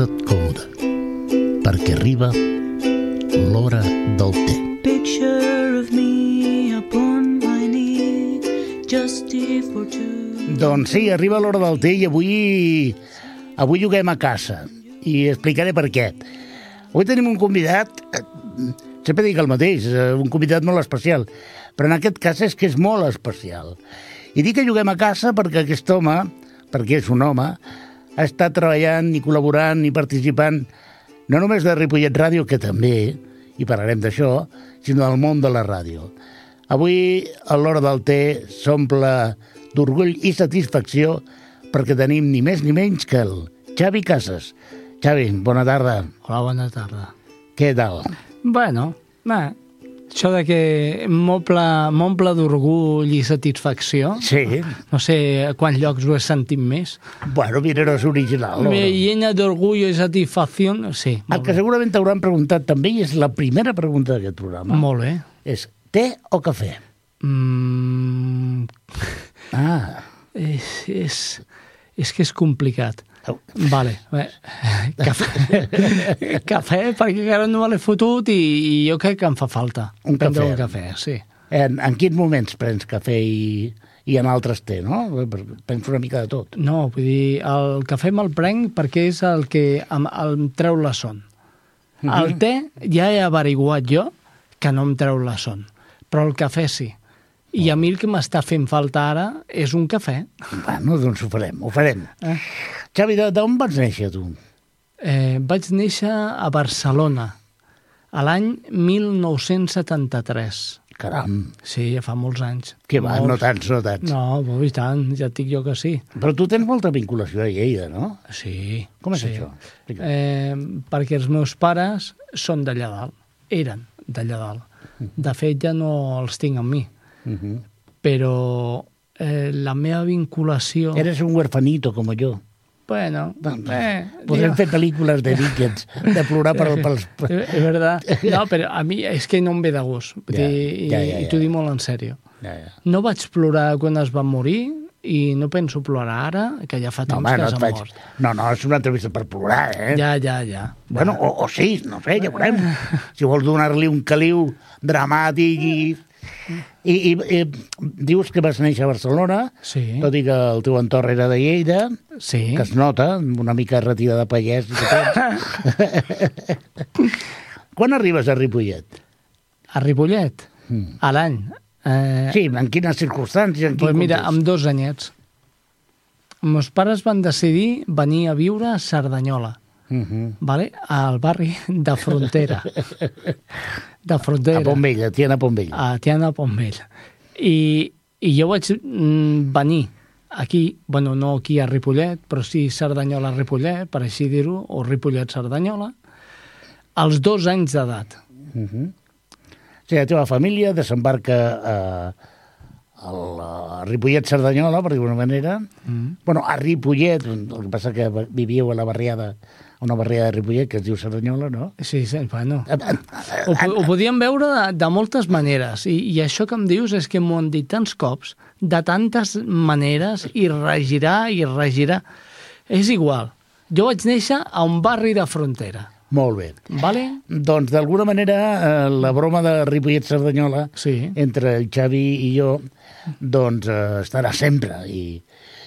Posa't còmode, perquè arriba l'hora del té. Picture of me upon my knee, just here for two. Doncs sí, arriba l'hora del té i avui... Avui juguem a casa i explicaré per què. Avui tenim un convidat, eh, sempre dic el mateix, eh, un convidat molt especial, però en aquest cas és que és molt especial. I dic que juguem a casa perquè aquest home, perquè és un home, ha estat treballant i col·laborant i participant no només de Ripollet Ràdio, que també, i parlarem d'això, sinó del món de la ràdio. Avui, a l'hora del té, s'omple d'orgull i satisfacció perquè tenim ni més ni menys que el Xavi Casas. Xavi, bona tarda. Hola, bona tarda. Què tal? Bueno, bé, això de que m'omple d'orgull i satisfacció, Sí. no sé a quants llocs ho he sentit més. Bueno, mira, no és original. No? Me llena d'orgull i satisfacció, sí, El molt que bé. segurament t'hauran preguntat també, i és la primera pregunta d'aquest programa, Molt bé. és té o cafè? Mm, Ah, és, és, és que és complicat. Vale, bé. Cafè, cafè perquè encara no me l'he fotut i, i jo crec que em fa falta. Un prendre cafè. un cafè, sí. en, en quins moments prens cafè i, i en altres té, no? Penso una mica de tot. No, vull dir, el cafè me'l prenc perquè és el que em, em treu la son. Mhm. El té ja he averiguat jo que no em treu la son, però el cafè sí. I a mi el que m'està fent falta ara és un cafè. Bueno, doncs ho farem, ho farem. Eh? Xavi, d'on vas néixer, tu? Eh, vaig néixer a Barcelona a l'any 1973. Caram, Sí, ja fa molts anys. que va, Molts. no tants, no tants. No, bo, i tant, ja et dic jo que sí. Però tu tens molta vinculació a Lleida, no? Sí. Com és sí. això? Explica. Eh, perquè els meus pares són d'allà dalt, eren d'allà dalt. Mm. De fet, ja no els tinc amb mi, Uh -huh. però eh, la meva vinculació... Eres un huerfanito, com jo. Bueno, eh, Podrem digo- fer pel·lícules de Dickens, de plorar per, pels... Eh, És verdad. No, però a mi és que no em ve de gust. Ja, dir, ja, ja, i ja. t'ho dic molt en sèrio. Ja, ja. No vaig plorar quan es va morir i no penso plorar ara, que ja fa No, temps home, que no, s'ha faig... mort. no, no, és una entrevista per plorar, eh? Ja, ja, ja. Bueno, o, o sí, no sé, ja veurem. Si vols donar-li un caliu dramàtic i... I, i, i dius que vas néixer a Barcelona, Sí, tot i que el teu entorn era de Lleida, sí. que es nota, una mica retira de pagès. Quan arribes a Ripollet? A Ripollet, Mm. a l'any. Eh, Sí, en quines circumstàncies? En quin pues mira, context? amb dos anyets. Meus pares van decidir venir a viure a Cerdanyola, Mhm. vale? al barri de Frontera. De Frontera. A Pontvell, a Tiana Pontvell. a Tiana Pontvell. I, I jo vaig mm, venir aquí, bueno, no aquí a Ripollet, però sí Cerdanyola-Ripollet, per així dir-ho, o Ripollet-Cerdanyola, als dos anys d'edat. Mhm. O sigui, la teva família desembarca a, a, a Ripollet-Cerdanyola, per dir-ho manera. Mm. bueno, a Ripollet, el que passa que vivíeu a la barriada, a una barriada de Ripollet que es diu Cerdanyola, no? Sí, sí, bueno. Eh, Ho, po- ho podíem veure de, de moltes maneres, i, i això que em dius és que m'ho han dit tants cops, de tantes maneres, i regirar, i regirar. És igual. Jo vaig néixer a un barri de frontera, Molt bé. vale? Doncs, d'alguna manera, eh, la broma de Ripollet-Cerdanyola Sí. entre el Xavi i jo, doncs, eh, estarà sempre i,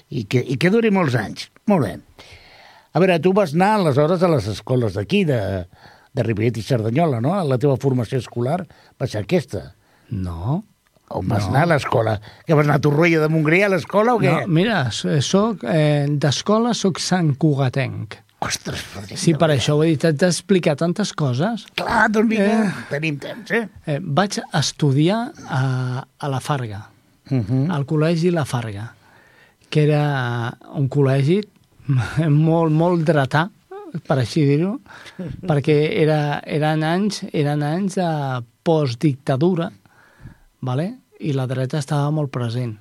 i, que, i que duri molts anys. Molt bé. A veure, tu vas anar aleshores a les escoles d'aquí, de, de Ripollet i Cerdanyola, no? La teva formació escolar va ser aquesta. No. On vas No. anar a l'escola? Que vas anar a Torroella de Montgrí a l'escola o què? No, mira, soc, eh, d'escola soc Sant Cugatenc. Ostres, Rodrigo. Sí, per això ho he dit, t'he d'explicar tantes coses. Clar, doncs vinga, Eh. tenim temps, eh? Eh, vaig estudiar a, a la Farga, Uh -huh. al col·legi La Farga, que era un col·legi molt, molt dretà, per així dir-ho, perquè era, eren, anys, eren anys de postdictadura, vale? i la dreta estava molt present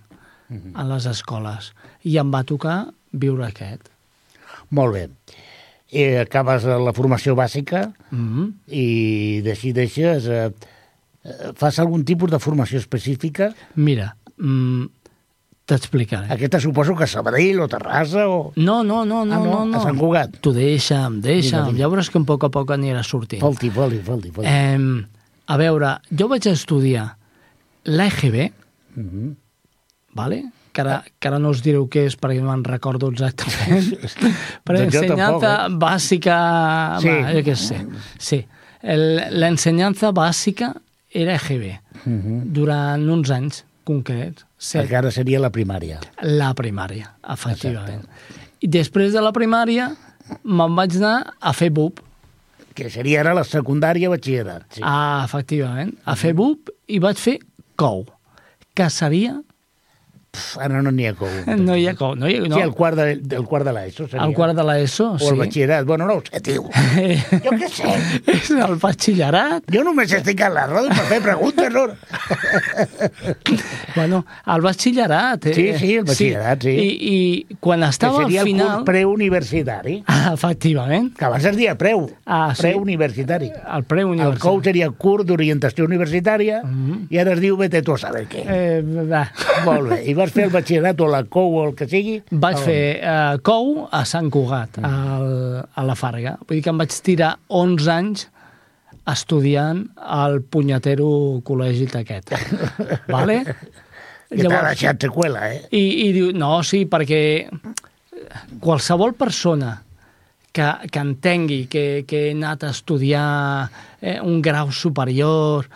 en les escoles. I em va tocar viure aquest. Molt bé. I acabes la formació bàsica Mm -hmm. i decideixes... Eh, eh, fas algun tipus de formació específica? Mira, mm, T'explicaré. Aquesta suposo que Sabadell o Terrassa o... No, no, no, no, Ah, no? no, no. A Sant Cugat. Tu deixa'm, deixa'm. Vinga, vinga. Ja veuràs que a poc a poc anirà sortint. Falti, falti, falti. falti. Eh, a veure, jo vaig estudiar l'EGB, Mhm. vale? que, ara, que ara no us direu què és perquè no me'n recordo exactament. Però Doncs jo ensenyanza tampoc, bàsica... Sí. Va, jo què sé. Sí. Ensenyanza bàsica era EGB Mhm. durant uns anys concrets. Set, Encara seria la primària. la primària, efectivament. I després de la primària me'n vaig anar a fer BUP. Que seria ara la secundària batxillerat. Sí. Ah, efectivament. A fer BUP i vaig fer COU, que seria... Pff, ara no n'hi ha com. No hi ha COU, no hi ha... No. Sí, el quart de, del quart de l'ESO seria. El quart de l'ESO, O sí. el batxillerat. Bueno, no ho sé, tio. Jo què sé. És el batxillerat. Jo només estic a la ràdio per fer preguntes, no? Bueno, el batxillerat. Eh? Sí, sí, el batxillerat, sí. I, I quan Que estava seria al el final... curs preuniversitari. Ah, efectivament. Que abans es deia preu. Ah, sí. Preuniversitari. El pre El. COU seria curs d'orientació universitària Mhm. i ara es diu vete tu a saber què. Eh, va. Molt bé. I vas fer el batxillerat o la COU o el que sigui? Vaig a fer eh, COU a Sant Cugat, al, a la Farga. Vull dir que em vaig tirar 11 anys estudiant al punyetero col·legi aquest. vale? Que t'ha deixat seqüela, eh? I, I diu, no, sí, perquè qualsevol persona que, que entengui que, que he anat a estudiar eh, un grau superior,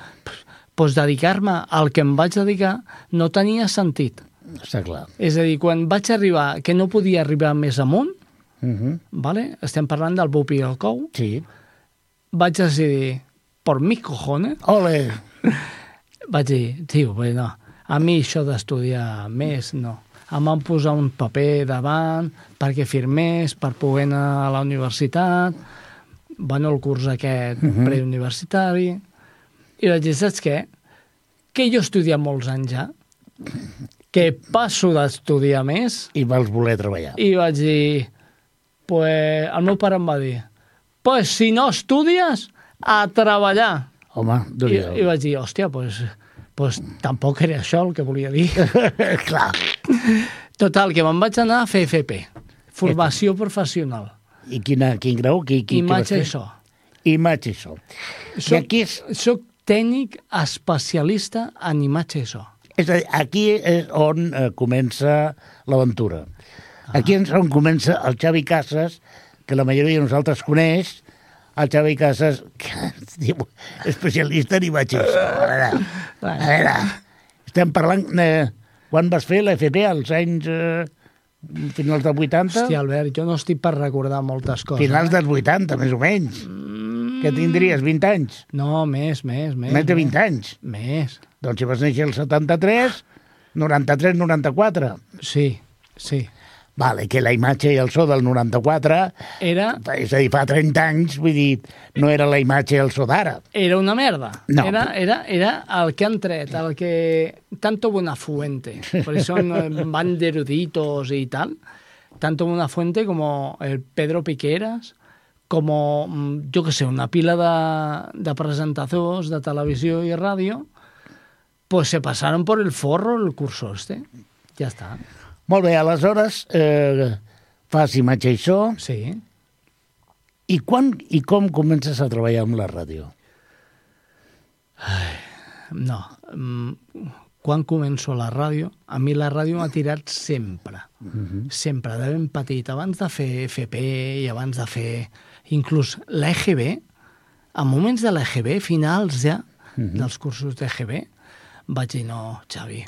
doncs dedicar-me al que em vaig dedicar no tenia sentit. Està clar. És a dir, quan vaig arribar, que no podia arribar més amunt, Uh -huh. vale? estem parlant del Bup i el Cou, Sí. vaig decidir, por mis cojones, Ole! vaig dir, tio, bé, no, a mi això d'estudiar més, no. Em van posar un paper davant perquè firmés, per poder anar a la universitat, bueno, el curs aquest uh -huh. preuniversitari, i vaig dir, saps què? Que jo he estudiat molts anys ja, que passo d'estudiar més, I vols voler treballar. i vaig dir, pues, el meu pare em va dir, pues si no estudies, a treballar. Home, I, i vaig dir, hòstia, pues, pues tampoc era això el que volia dir. Clar. Total, que me'n vaig anar a fer FP, formació professional, I quina, quin grau? Qui, qui, imatge i vas so. Imatge i so. I Soc, aquí és, soc tècnic especialista en imatge i so. És a dir, aquí és on eh, comença l'aventura. Aquí és on comença el Xavi Casas, que la majoria de nosaltres coneix, el Xavi Casas, que es diu especialista en imatge i so. A veure, a veure, estem parlant... Eh, quan vas fer l'FP? Als anys... Eh, finals dels 80? Hòstia, Albert, jo no estic per recordar moltes coses. Finals dels 80, més o menys. Que tindries 20 anys. No, més, més, més. Més de 20 anys. Més. Doncs si vas néixer el 73, 93, 94. Sí, sí. Vale, que la imatge i el so del 94, Era, és a dir, fa 30 anys, vull dir, no era la imatge i el so d'ara. era una merda. No. Era, era, era el que han tret, el que... Tanto Buenafuente, por eso no- van de eruditos y tal. Tanto Buenafuente como el Pedro Piqueras, como, mm, yo que sé, una pila de, de presentadors de televisió i ràdio, pues se pasaron por el forro el curso este. Ja està. Molt bé, aleshores, eh, fas imatge i so, Sí. i quan i com comences a treballar amb la ràdio? No. mm, Quan començo a la ràdio, a mi la ràdio m'ha tirat sempre. Sempre, de ben petit. Abans de fer FP i abans de fer inclús l'EGB, en moments de l'EGB, finals ja, dels cursos d'EGB, vaig dir, no, Xavi,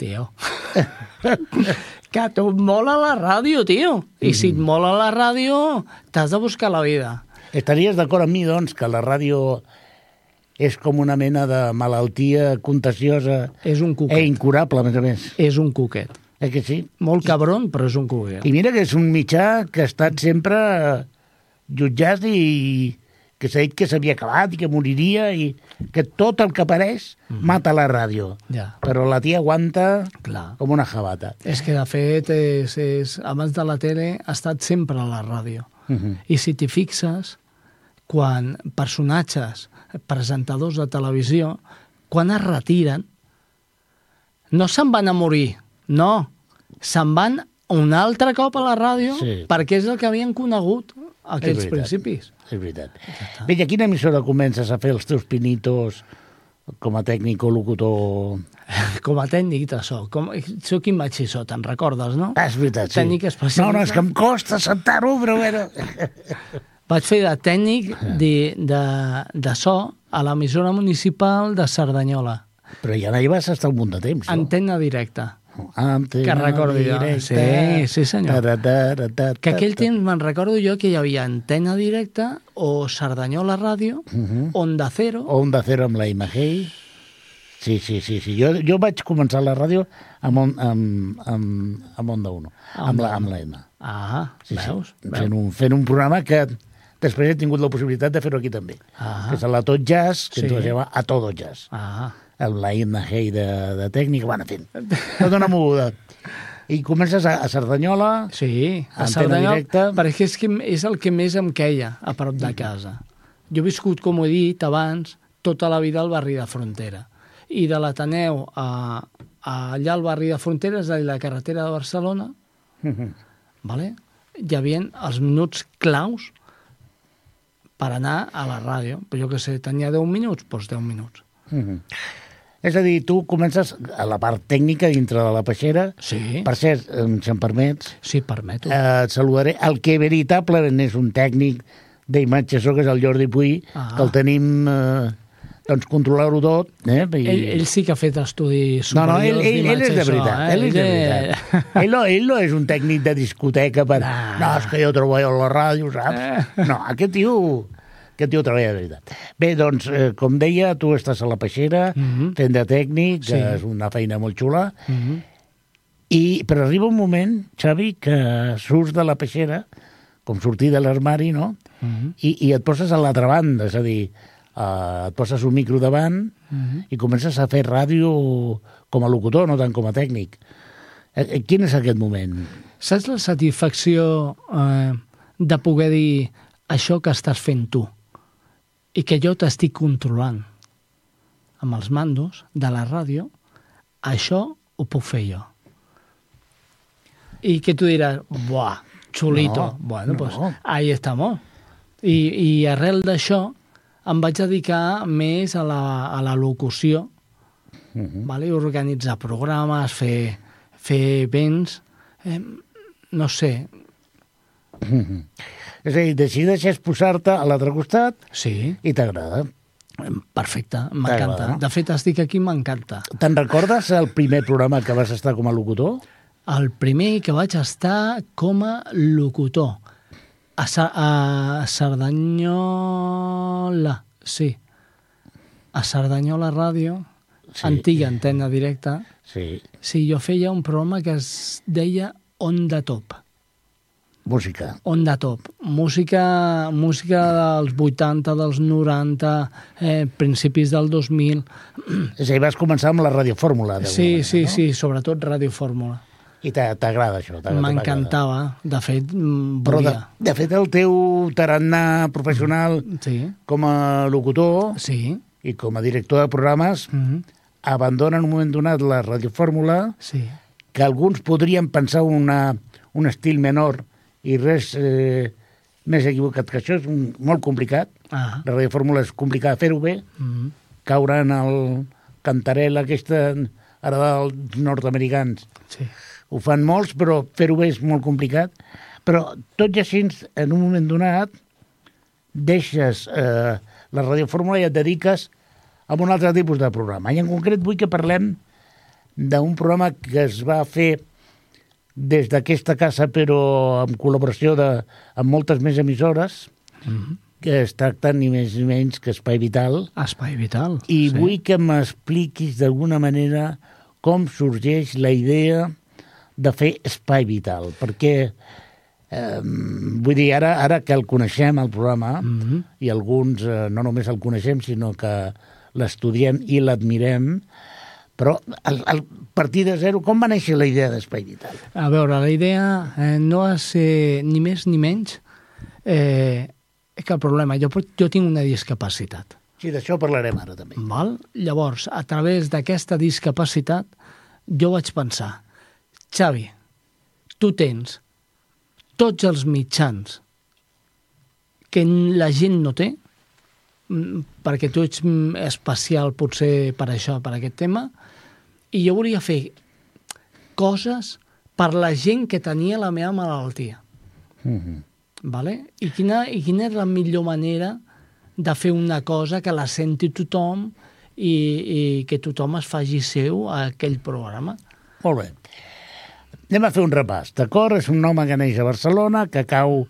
tio, que tu mola la ràdio, tio. I si et mola la ràdio, t'has de buscar la vida. Estaries d'acord amb mi, doncs, que la ràdio és com una mena de malaltia contagiosa És un e cuquet. incurable, a més a més. És un cuquet. Eh que sí? Molt cabron, però és un cuquet. I mira que és un mitjà que ha estat sempre jutjat i que s'ha dit que s'havia acabat i que moriria i que tot el que apareix mata la ràdio. Ja, Però la tia aguanta clar. com una jabata. És que, de fet, és, és, abans de la tele ha estat sempre a la ràdio. Uh -huh. I si t'hi fixes, quan personatges, presentadors de televisió, quan es retiren, no se'n van a morir, no. Se'n van un altre cop a la ràdio Sí. perquè és el que havien conegut veritat. principis. És veritat. Bé, i a quina emissora comences a fer els teus pinitos com a tècnic o locutor? Com a tècnic de so. Com... Soc imatxissó, te'n recordes, no? Ah, és veritat, sí. Tècnic. No, no, és que em costa sentar-ho, però bueno... Vaig fer de tècnic de, de, de so a l'emissora municipal de Cerdanyola. Però ja hi vas estar un munt de temps, no? Antena directa. Antena Que recordi jo. Sí, sí, senyor. Ta, ta, ta, Que aquell temps me'n recordo jo que hi havia antena directa o Cerdanyola Ràdio, Mhm. Onda Cero... Onda Cero amb la Imagei. Sí, sí, sí. sí. Jo, jo vaig començar la ràdio amb, on, amb, amb, amb Onda 1, amb la, amb la M. Ah, Sí, veus? sí. Fent, un, fent un programa que després he tingut la possibilitat de fer-ho aquí també. Ah. Que és la Tot Jazz, que Sí. se llama A Todo Jazz. Ah, Amb la Imna Hey de, de tècnica, bueno, en fi, tota una moguda. I comences a, a Cerdanyola, sí, a Cerdanyola, directa. perquè és, que és el que més em queia a prop de casa. Jo he viscut, com he dit abans, tota la vida al barri de Frontera. I de l'Ateneu a, a allà al barri de Frontera, és a dir, la carretera de Barcelona, vale? hi havia els minuts claus per anar a la ràdio. Però jo que sé, tenia 10 minuts, doncs 10 minuts. Mhm. És a dir, tu comences a la part tècnica dintre de la peixera. Sí, Per cert, si em permets, sí, permeto. eh, et saludaré el que veritablement és un tècnic d'imatge, això que és el Jordi Puy, Ah. que el tenim eh, doncs controlar-ho tot. Eh? I... Ell, ell sí que ha fet estudis No, no, ell, ell, ell és de això, veritat. eh? Ell és de Ell, veritat. Ell no, ell no és un tècnic de discoteca per... Ah. No, és que jo treballo a la ràdio, saps? No, aquest tio... Aquest tio treballa de veritat. Bé, doncs, eh, com deia, tu estàs a la peixera, Mhm. fent de tècnic, que Sí. és una feina molt xula, Mhm. i, però arriba un moment, Xavi, que surts de la peixera, com sortir de l'armari, no? Mhm. I, I et poses a l'altra banda, és a dir, eh, et poses un micro davant Mhm. i comences a fer ràdio com a locutor, no tant com a tècnic. Eh, eh, Quin és aquest moment? Saps la satisfacció eh, de poder dir això que estàs fent tu i que jo t'estic controlant amb els mandos de la ràdio, això ho puc fer jo. I que tu diràs, buah, xulito. No, bueno, no. pues ahí estamos. I, I arrel d'això em vaig dedicar més a la, a la locució, Mhm. vale? organitzar programes, fer, fer events, eh, no sé, És a dir, decideixes posar-te a l'altre costat sí, i t'agrada. perfecte, m'encanta. No? De fet, estic aquí, m'encanta. Te'n recordes el primer programa que vas estar com a locutor? El primer que vaig estar com a locutor a, Sa a Cerdanyola, sí, a Cerdanyola Ràdio, Sí. antiga antena directa, Sí. sí, jo feia un programa que es deia Onda Top. Música. Onda Top. Música, música dels 80, dels 90, eh, principis del 2000. És a dir, vas començar amb la radiofórmula. Sí, manera, sí, no? sí, sobretot Ràdio Fórmula. I t'a- t'agrada això? M'encantava. De fet, mm, Però de, volia. de fet el teu tarannà professional Sí, com a locutor sí. i com a director de programes Mm abandona en un moment donat la radiofórmula Sí. que alguns podrien pensar una, un estil menor i res eh, més equivocat que això és un, molt complicat. Ah. La radiofórmula és complicat fer-ho bé, Mm caure en el cantarel aquesta ara dels nord-americans. Sí. Ho fan molts, però fer-ho bé és molt complicat. Però tot i així, en un moment donat, deixes eh, la radiofórmula i et dediques a un altre tipus de programa. I en concret vull que parlem d'un programa que es va fer des d'aquesta casa, però amb col·laboració de, amb moltes més emissores, Mm que es tracta ni més ni menys que Espai Vital, Espai vital. i sí. vull que m'expliquis d'alguna manera com sorgeix la idea de fer Espai Vital, perquè eh, vull dir, ara, ara que el coneixem, el programa, Mm -hmm. i alguns eh, no només el coneixem, sinó que l'estudiem i l'admirem, però al, al partir de zero, com va néixer la idea d'Espai Vital? A veure, la idea eh, no ha ser ni més ni menys eh, que el problema. Jo, jo tinc una discapacitat. Sí, d'això parlarem ara també. Val? Llavors, a través d'aquesta discapacitat, jo vaig pensar, Xavi, tu tens tots els mitjans que la gent no té, mm, perquè tu ets mm, especial potser per això, per aquest tema, i jo volia fer coses per la gent que tenia la meva malaltia. Mhm. Vale? I, quina, I quina és la millor manera de fer una cosa que la senti tothom i, i que tothom es faci seu a aquell programa? Molt bé. Anem a fer un repàs, d'acord? És un home que neix a Barcelona, que cau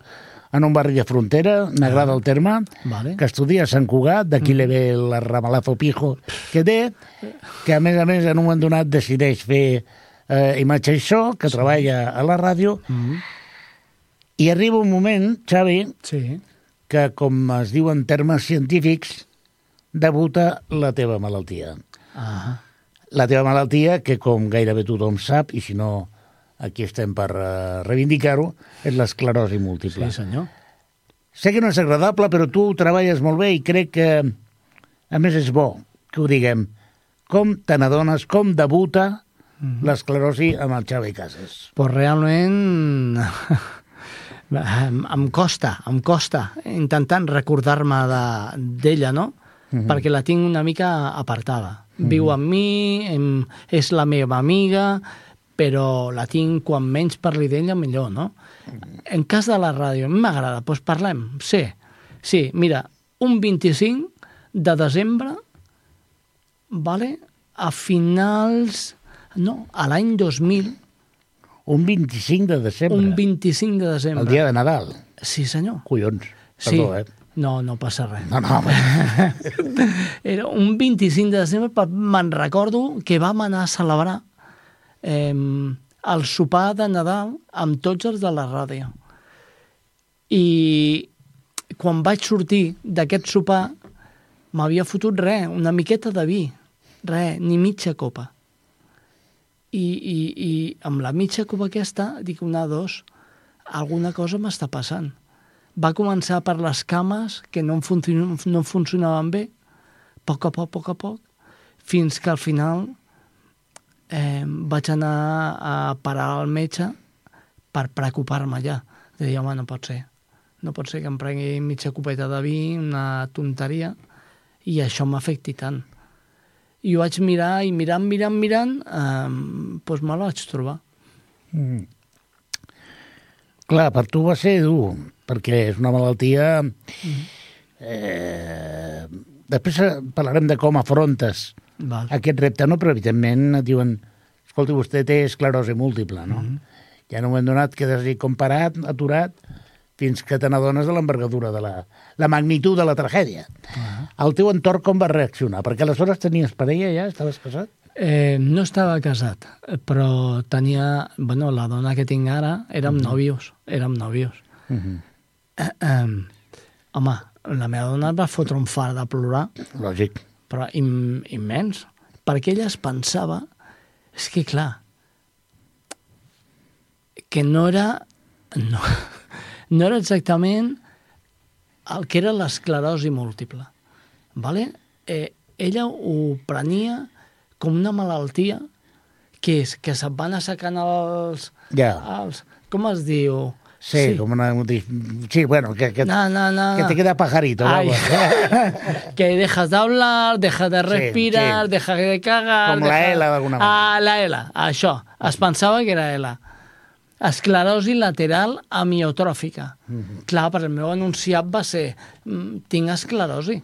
en un barri de frontera, m'agrada el terme, Vale. que estudia a Sant Cugat, d'aquí li ve el ramalazo pijo que té, que a més a més en un moment donat decideix fer eh, imatge i so, que treballa a la ràdio, Mm. i arriba un moment, Xavi, Sí. que, com es diu en termes científics, debuta la teva malaltia. Ah, La teva malaltia, que com gairebé tothom sap, i si no, aquí estem per uh, reivindicar-ho, és l'esclerosi múltiple. sí, senyor. Sé que no és agradable, però tu ho treballes molt bé i crec que, a més, és bo que ho diguem. Com te n'adones, com debuta l'esclerosi amb el Xavi Casas? Pues realment em, costa, em costa intentant recordar-me de- d'ella, no? Perquè la tinc una mica apartada. Viu amb mi, em, és la meva amiga, però la tinc quan menys parli d'ella millor, no? En cas de la ràdio, m'agrada, doncs parlem, sí. Sí, mira, un 25 de desembre, vale? a finals... No, a l'any 2000, Un 25 de desembre, un 25 de desembre. el dia de Nadal. Sí, senyor. Collons, Sí. perdó, eh? No, no passa res. No, no, home. Era un 25 de desembre, me'n recordo que vam anar a celebrar eh, el sopar de Nadal amb tots els de la ràdio. I quan vaig sortir d'aquest sopar m'havia fotut res, una miqueta de vi, res, ni mitja copa. I, i, i amb la mitja copa aquesta dic una, dos, alguna cosa m'està passant. Va començar per les cames que no, funcionaven, no funcionaven bé, poc a poc, a poc a poc, fins que al final eh, vaig anar a parar al metge per preocupar-me ja. Deia, home, no pot ser. No pot ser que em prengui mitja copeta de vi, una tonteria, i això m'afecti tant. I ho vaig mirar, i mirant, mirant, mirant, eh, doncs me la vaig trobar. Clar, per tu va ser dur, perquè és una malaltia... Eh, després parlarem de com afrontes Val. aquest repte, no? però evidentment et diuen escolti, vostè té esclerosi múltiple, no? Ja en un moment donat quedes així com parat, aturat, fins que te n'adones de l'envergadura, de la, la magnitud de la tragèdia. El teu entorn com va reaccionar? Perquè aleshores tenies parella ja? Estaves casat? Eh, no estava casat, però tenia... Bueno, la dona que tinc ara érem nòvios, érem nòvios. Uh -huh. Eh, eh, home, la meva dona va fotre un far de plorar, Lògic. Però im, immens, perquè ella es pensava... És que, clar, que no era... No, no era exactament el que era l'esclerosi múltiple. Vale? Eh, ella ho prenia com una malaltia que és que se't van assecant els... Ja. els com es diu? Sí, com una... Sí, bueno, que, que, No, no, no. que no. te queda pajarito. Ay. vamos. que dejas de hablar, dejas de respirar, sí. dejas de cagar... Com la dejas- L d'alguna manera. Ah, la L, això. Es pensava que era L. Esclerosi lateral amiotròfica. Mhm. Clar, per el meu enunciat va ser mm, tinc esclerosi.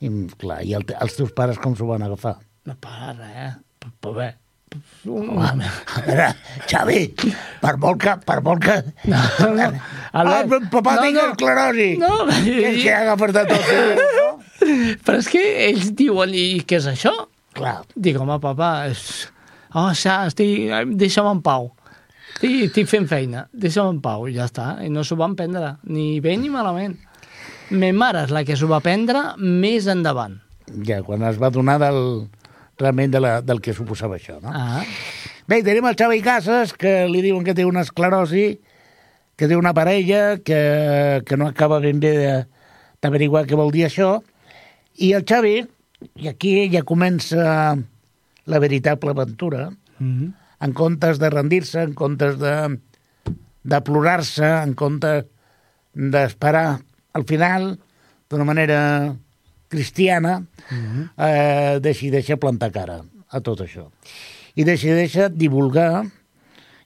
I, clar, i el, els teus pares com s'ho van agafar? No para res. Però bé, A veure, Xavi, per molt que... Per molt que... No, no. Ah, Albert, papà, no, tinc no. esclerosi. No, Que, que agafes de tot. No? Però és que ells diuen, i què és això? Clar, Dic, home, papa, és... Oh, xa, estic... deixa'm en pau. Estic, estic fent feina, deixa'm en pau, i ja està. I no s'ho van prendre, ni bé ni malament. Me mare és la que s'ho va prendre més endavant. ja, quan es va donar del, realment de la, del que suposava això, no? Ah, Bé, tenim el Xavi Casas, que li diuen que té una esclerosi, que té una parella, que, que no acaba ben bé de- d'averiguar què vol dir això, i el Xavi, i aquí ja comença la veritable aventura, Mhm. en comptes de rendir-se, en comptes de, de plorar-se, en comptes d'esperar al final, d'una manera cristiana, Mhm. eh, decideix plantar cara a tot això. I decideix divulgar,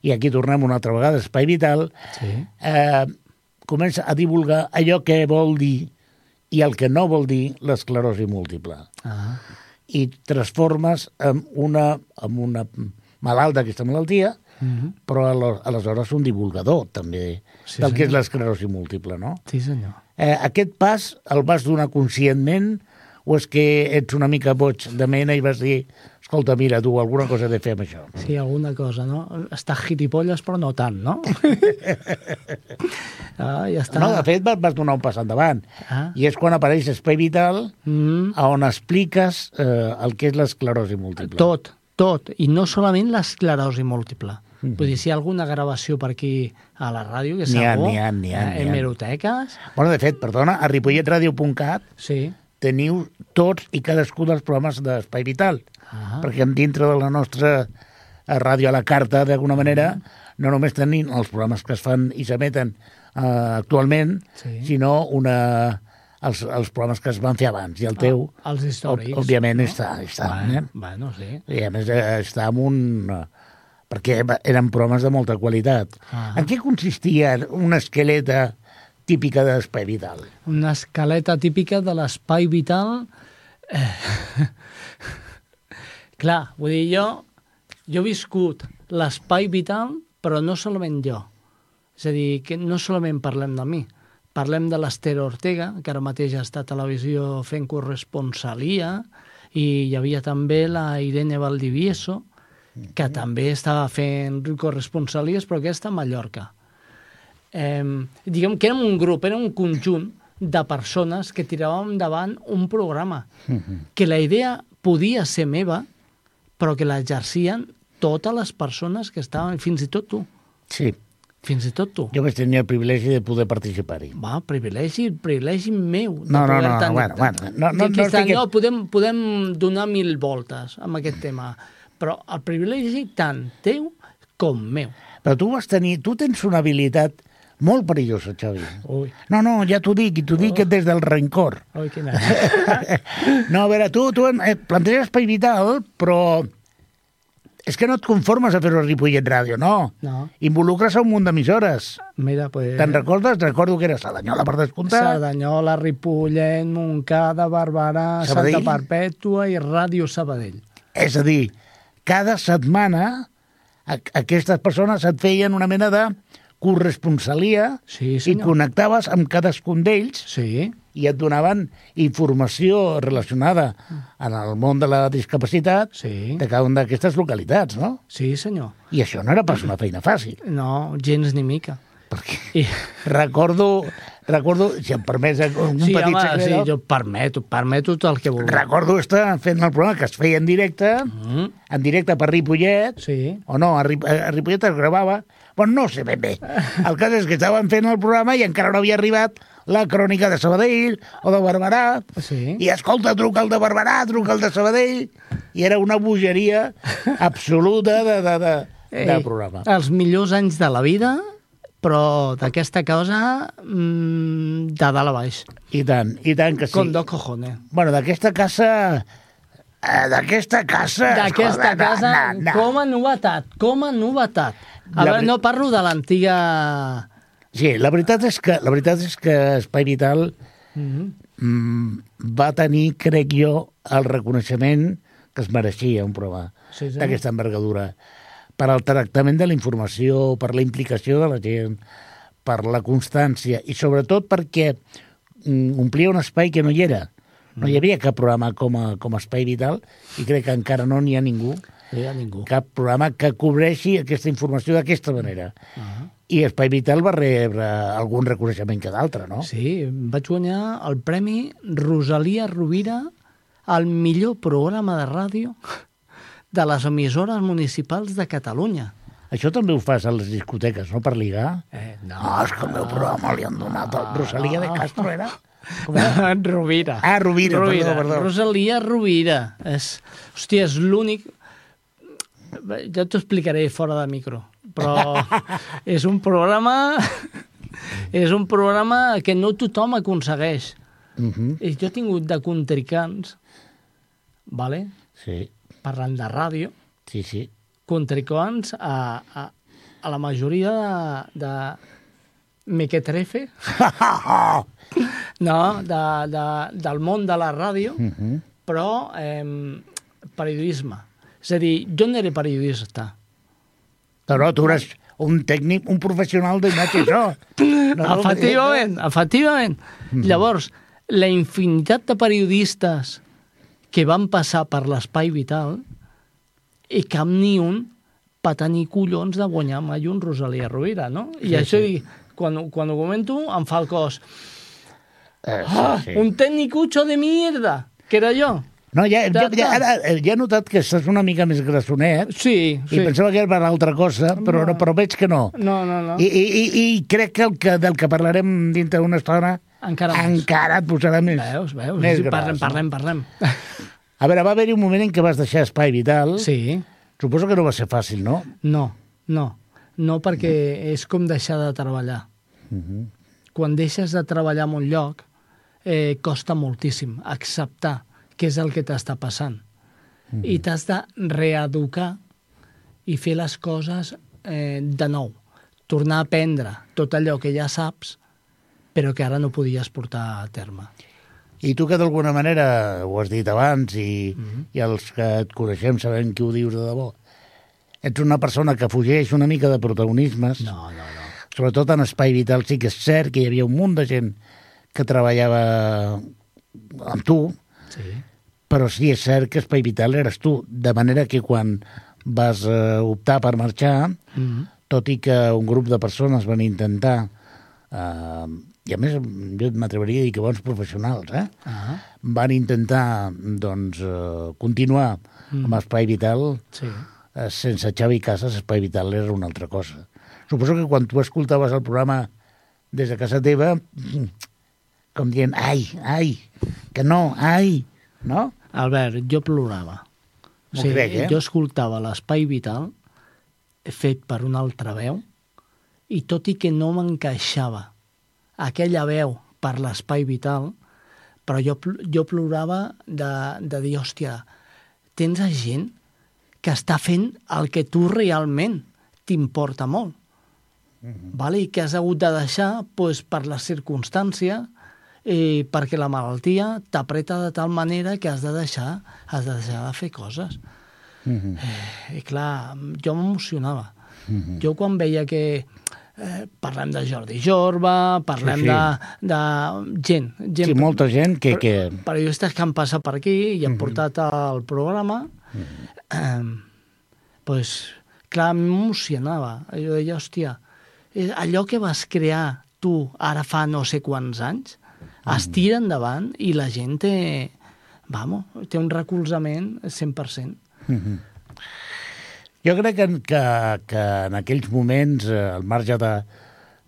i aquí tornem una altra vegada, Espai Vital, Sí. eh, comença a divulgar allò que vol dir i el que no vol dir l'esclerosi múltiple. Ah. I transformes en una, en una malalt d'aquesta malaltia, Mhm. però alo- aleshores un divulgador també Sí, del que és senyor. l'esclerosi múltiple, no? Sí, senyor. Eh, aquest pas el vas donar conscientment o és que ets una mica boig de mena i vas dir escolta, mira, tu, alguna cosa he de fer amb això? Sí, alguna cosa, no? Està gilipolles, però no tant, no? ah, ja està. No, de fet, vas, vas donar un pas endavant. Ah. I és quan apareix Espai Vital, Mm, on expliques eh, el que és l'esclerosi múltiple. tot, tot. I no solament l'esclerosi múltiple. Mhm. Vull dir, si hi ha alguna gravació per aquí a la ràdio, que segur, n'hi ha, n'hi ha, eh, ha. hemeroteques, Bueno, de fet, perdona, a ripolletradio.cat sí. teniu tots i cadascun dels programes d'Espai Vital, Ah, perquè dintre de la nostra eh, ràdio a la carta, d'alguna manera, no només tenim els programes que es fan i s'emeten eh, actualment, Sí. sinó una, els, els programes que es van fer abans, i el teu, Ah, els històrics. òb- òbviament, no? està, està Bueno, eh? bueno, sí. I a més està amb un... perquè eren programes de molta qualitat. Ah. En què consistia una esqueleta típica d'Espai Vital? Una escaleta típica de l'espai vital... Eh... Clar, vull dir, jo, jo he viscut l'espai vital, però no solament jo. És a dir, que no solament parlem de mi, parlem de l'Esther Ortega, que ara mateix està a televisió fent corresponsalia, i hi havia també la Irene Valdivieso, que també estava fent corresponsalies, però aquesta a Mallorca. Eh, diguem que érem un grup, era un conjunt de persones que tiràvem endavant un programa, que la idea podia ser meva, però que l'exercien totes les persones que estaven, fins i tot tu, Sí, fins i tot tu. jo vaig tenir el privilegi de poder participar-hi. Va, privilegi, privilegi meu. de No, no, poder no, tenir- bueno, bueno, no- no- Aquí no està, estic- no, podem, podem donar mil voltes amb aquest tema, però el privilegi tant teu com meu. Però tu vas tenir... Tu tens una habilitat molt perillosa, Xavi. Ui, No, no, ja t'ho dic, i t'ho dic des del rencor. ui, quina... No, a veure, tu, tu eh, planteges espai vital, però és que no et conformes a fer-ho a Ripollet Ràdio, no. No. Involucres a un munt d'emissores. Mira, pues... Te'n recordes? Recordo que era Sadanyola, per descomptar. Cerdanyola, Ripollet, Montcada, Barberà, Sabadell. Santa Perpètua i Ràdio Sabadell. És a dir, cada setmana a- aquestes persones et feien una mena de corresponsalia Sí, i connectaves amb cadascun d'ells Sí, i et donaven informació relacionada en el món de la discapacitat sí, de cada una d'aquestes localitats, no? sí, senyor. I això no era pas una feina fàcil, No, gens ni mica. Perquè I... recordo, recordo, si em permets un Sí, petit home, secret, sí, jo permeto, permeto tot el que vulgui. recordo estar fent el programa que es feia en directe, Mm, en directe per Ripollet, sí, o no, a, Rip a Ripollet es gravava, bueno, no sé ben bé. El cas és que estaven fent el programa i encara no havia arribat la crònica de Sabadell o de Barberà, sí. i escolta, truca el de Barberà, truca el de Sabadell, i era una bogeria absoluta de, de, de, de Ei, programa. Els millors anys de la vida, però d'aquesta cosa mm, de dalt a baix. I tant, i tant que sí. Con dos cojones. Bueno, d'aquesta casa... Eh, d'aquesta casa... D'aquesta escolta, na, casa, na, na. com a novetat, com a novetat. A La veure, no parlo de l'antiga... Sí, la veritat és que, la veritat és que Espai Vital Mm mm, va tenir, crec jo, el reconeixement que es mereixia un programa Sí, sí. d'aquesta envergadura per al tractament de la informació, per la implicació de la gent, per la constància i sobretot perquè mm, omplia un espai que no hi era. No hi havia cap programa com a, com a Espai Vital i crec que encara no n'hi ha ningú, Sí, a ningú. cap programa que cobreixi aquesta informació d'aquesta manera. Ah. I Espai Vital va rebre algun reconeixement que d'altre, no? Sí, vaig guanyar el premi Rosalia Rovira al millor programa de ràdio de les emissores municipals de Catalunya. Això també ho fas a les discoteques, no per ligar? Eh, No, és que el meu programa li han donat el Rosalia de Castro, era? Com era? Rovira. Ah, Rovira, perdó, perdó. Rosalia Rovira. És, hòstia, és l'únic... ja t'ho explicaré fora de micro, però és un programa és un programa que no tothom aconsegueix. Uh -huh. I jo he tingut de contricants, vale? Sí, parlant de ràdio, sí, sí. contricants a, a, a la majoria de, de mequetrefe, no, de, de, del món de la ràdio, Uh -huh. però eh, periodisme. És a dir, jo no era periodista. Però tu eres un tècnic, un professional d'imatge, això. No, no, efectivament, efectivament. Llavors, la infinitat de periodistes que van passar per l'espai vital i cap ni un va tenir collons de guanyar mai un Rosalia Rovira, no? I Sí, això, sí. sí. quan, quan ho comento, em fa el cos. Eh, Ah, sí, sí. un tecnicucho de mierda, que era jo. No, ja, ja, ja, ara, eh, ja he notat que estàs una mica més grassonet Sí, i sí. pensava que era per altra cosa, però, no. però veig que no. No, no, no. I, i, i, I crec que, el que del que parlarem dintre d'una estona Encara més. encara et posarà més, Veus, veus? més gras. parlem, no? parlem, parlem. A veure, va haver-hi un moment en què vas deixar Espai Vital. Sí. Suposo que no va ser fàcil, no? No, no. No, perquè és com deixar de treballar. Quan deixes de treballar en un lloc, eh, costa moltíssim acceptar què és el que t'està passant. I t'has de reeducar i fer les coses eh, de nou. Tornar a aprendre tot allò que ja saps, però que ara no podies portar a terme. I tu que d'alguna manera, ho has dit abans, i, i els que et coneixem sabem que ho dius de debò, ets una persona que fugeix una mica de protagonismes, No, no, no. sobretot en Espai Vital sí que és cert que hi havia un munt de gent que treballava amb tu, Sí. però sí és cert que Espai Vital eres tu, de manera que quan vas eh, optar per marxar, Mm -hmm. tot i que un grup de persones van intentar, eh, i a més jo m'atreveria a dir que bons professionals, eh? Ah, van intentar doncs, eh, continuar mm. amb Espai Vital, sí. eh, sense Xavi Casas, Espai Vital era una altra cosa. Suposo que quan tu escoltaves el programa des de casa teva, com dient, ai, ai, que no, ai, no? Albert, jo plorava. M'ho crec, eh? Jo escoltava l'Espai Vital fet per una altra veu i tot i que no m'encaixava aquella veu per l'Espai Vital, però jo, jo plorava de, de dir, hòstia, tens a gent que està fent el que tu realment t'importa molt. vale? i que has hagut de deixar pues, per la circumstància eh, perquè la malaltia t'apreta de tal manera que has de deixar, has de deixar de fer coses. Mm -hmm. I clar, jo m'emocionava. Jo quan veia que eh, parlem de Jordi Jorba, parlem Sí, sí. de, de gent, gent Sí, molta gent que... que... periodistes que han passat per aquí i han portat al programa, eh, pues, clar, m'emocionava. Jo deia, hòstia, allò que vas crear tu ara fa no sé quants anys, es tira endavant i la gent té, vamos, té un recolzament 100%. Jo crec que, que, que en aquells moments, eh, al marge de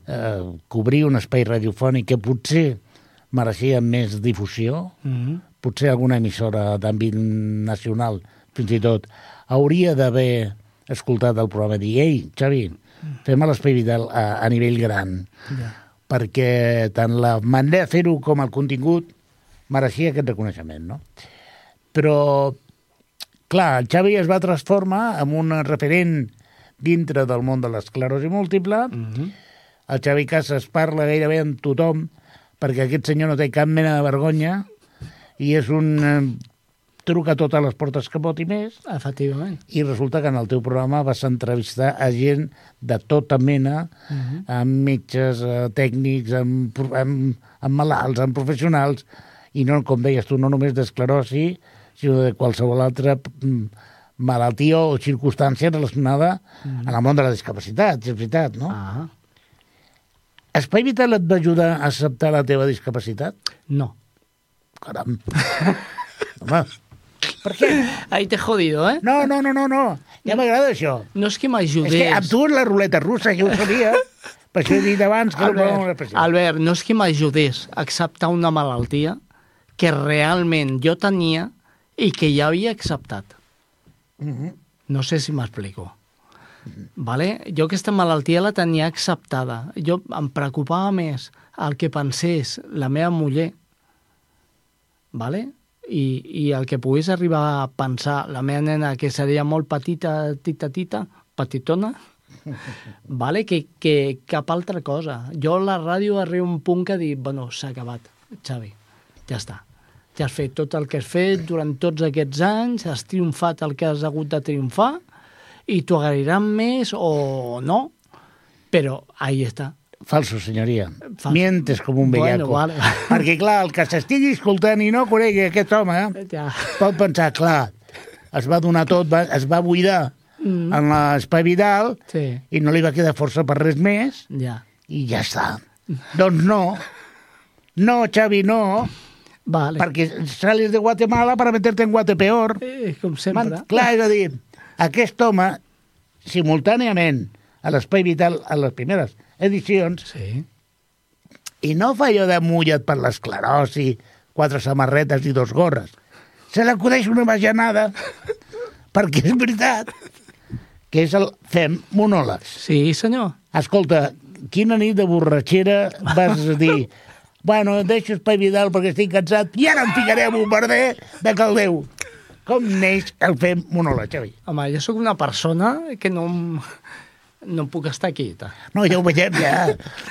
eh, cobrir un espai radiofònic que potser mereixia més difusió, Mm -hmm. potser alguna emissora d'àmbit nacional, fins i tot, hauria d'haver escoltat el programa i dir, ei, Xavi, fem a l'Espai Vital a, a nivell gran, Ja. perquè tant la manera de fer-ho com el contingut mereixia aquest reconeixement, no? Però, clar, el Xavi es va transformar en un referent dintre del món de l'esclerosi múltiple, Mm -hmm. el Xavi Casas parla gairebé amb tothom perquè aquest senyor no té cap mena de vergonya i és un... Eh, truca totes les portes que pot i més Efectivament. i resulta que en el teu programa vas entrevistar a gent de tota mena, uh -huh. amb metges, eh, tècnics, amb, amb, amb malalts, amb professionals, i no, com deies tu, no només d'esclerosi, sinó de qualsevol altra mm, malaltia o circumstància relacionada uh -huh. en el món de la discapacitat, és veritat, no? Ah, Espai Vital et va ajudar a acceptar la teva discapacitat? no. Caram. Home, per què? Ahí te he jodido, ¿eh? No, no, no, no, no. Ja m'agrada això. No és que És m'ajudés. que amb tu és la ruleta russa, jo ho sabia. per això he dit abans que era Albert, especial. Albert, no és que m'ajudés a acceptar una malaltia que realment jo tenia i que ja havia acceptat. Mhm. No sé si m'explico. Vale? Jo aquesta malaltia la tenia acceptada. Jo em preocupava més el que pensés la meva muller vale? I, i el que pogués arribar a pensar la meva nena, que seria molt petita, tita, tita, petitona, vale? que, que cap altra cosa. Jo a la ràdio arriba un punt que dic, bueno, s'ha acabat, Xavi, ja està. Ja has fet tot el que has fet durant tots aquests anys, has triomfat el que has hagut de triomfar, i t'ho agrairan més o no, però ahí està. Falso, senyoria. Falso. Mientes com un Bueno, bellaco. vale. Perquè, clar, el que s'estigui escoltant i no conegui aquest home, eh, Ja. pot pensar, clar, es va donar tot, va, es va buidar mm. en l'espai vital Sí, i no li va quedar força per res més ja. i ja està. doncs no. No, Xavi, no, Vale. perquè sales de Guatemala para meterte en Guatepeor. Eh, com Man, sempre. clar, és a dir, aquest home, simultàniament a l'Espai Vital, a les primeres edicions, Sí. i no fa allò de mulla't per l'esclerosi, quatre samarretes i dos gorres. Se l'acudeix una bajanada, perquè és veritat, que és el fem monòlegs. Sí, senyor. Escolta, quina nit de borratxera vas dir bueno, deixo Espai Vidal perquè estic cansat i ara em ficaré a bombarder de Caldeu. Com neix el fem monòleg, Xavi? Home, jo sóc una persona que no, em- no em puc estar quieta. No, ja ho veiem, ja.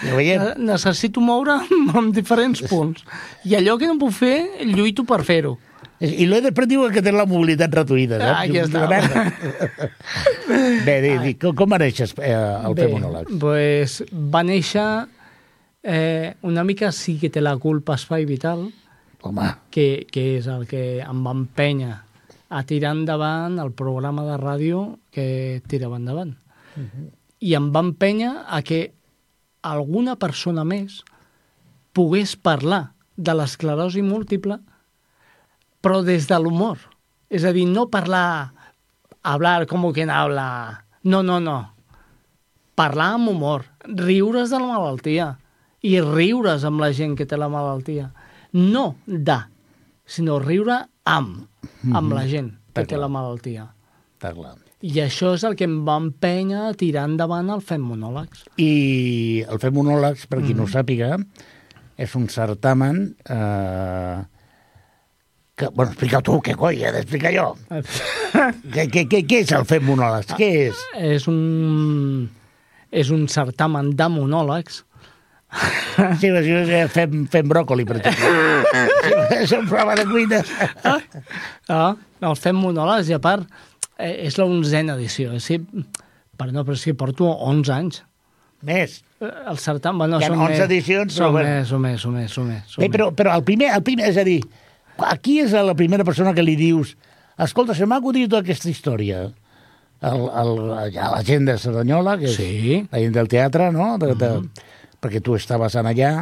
Ja ho veiem. Ne- Necessito moure en diferents punts. I allò que no puc fer, lluito per fer-ho. I l'he després diuen que té la mobilitat reduïda, saps? Ah, aquí està. Merda. Bé, di, di, com, va néixer eh, el Bé, fem monòleg? pues, va néixer eh, una mica sí que té la culpa Espai Vital, Home, que, que és el que em va empènyer a tirar endavant el programa de ràdio que tirava endavant. I em va empènyer a que alguna persona més pogués parlar de l'esclerosi múltiple, però des de l'humor. És a dir, no parlar, hablar com quien habla... No, no, no. Parlar amb humor, riure's de la malaltia i riure's amb la gent que té la malaltia. No de, sinó riure amb, amb la gent que té la malaltia. està clar. I això és el que em va empènyer a tirar endavant el Fem Monòlegs. I el fem monòlegs, per qui no Mm. ho sàpiga, és un certamen eh, que, bueno, explica tu, què coi, he d'explicar jo. Què, què, què, què és el fem monòlegs? Què és? és un, és un certamen de monòlegs Sí, però si no, eh, fem, fem bròcoli, per exemple. Sí, és un programa de cuina. Ah, no, fem monòlegs i a part eh, és la onzena edició. És dir, perdó, però que porto 11 anys. Més. Eh, El certamen... Bueno, Hi ha són 11 més, edicions, però Són bueno. més, són més, són més, són més. són Bé, però, però el primer, el primer, és a dir, aquí és la primera persona que li dius escolta, se m'ha acudit aquesta història. El, el, ja, la gent de Cerdanyola, que és Sí. la gent del teatre, no? De, de, perquè tu estaves en allà.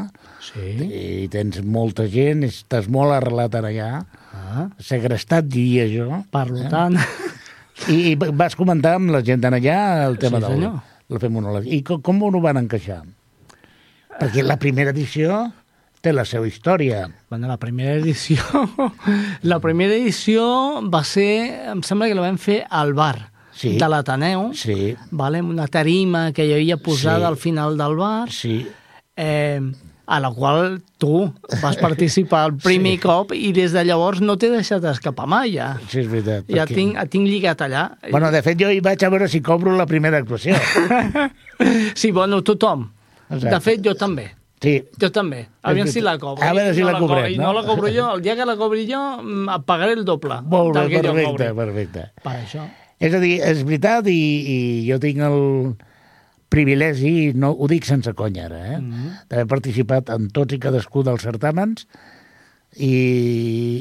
Sí. i tens molta gent, estàs molt arrelat en allà, Ah, segrestat, diria jo. per tant... I, I vas comentar amb la gent en allà el tema Sí, del senyor. el fem monòleg. I com, com ho van encaixar? Perquè la primera edició té la seva història. Bueno, la primera edició... la primera edició va ser... Em sembla que la vam fer al bar Sí. de l'Ateneu, Sí, vale, una tarima que hi havia posada Sí. al final del bar, sí. eh, a la qual tu vas participar el primer Sí. cop i des de llavors no t'he deixat escapar mai, ja. Sí, és veritat. Ja perquè- tinc, tinc lligat allà. Bueno, de fet, jo hi vaig a veure si cobro la primera actuació. Sí, bueno, tothom. Exacte. De fet, jo també. Sí. Jo també. Aviam És si la cobro. A veure si la co- cobrem, no? no la cobro jo. El dia que la cobri jo, mm, et pagaré el doble. Molt bé, perfecte, perfecte. Per això. És a dir, és veritat i, i jo tinc el privilegi, no ho dic sense conya ara, eh? Mm -hmm. d'haver participat en tots i cadascú dels certàmens i,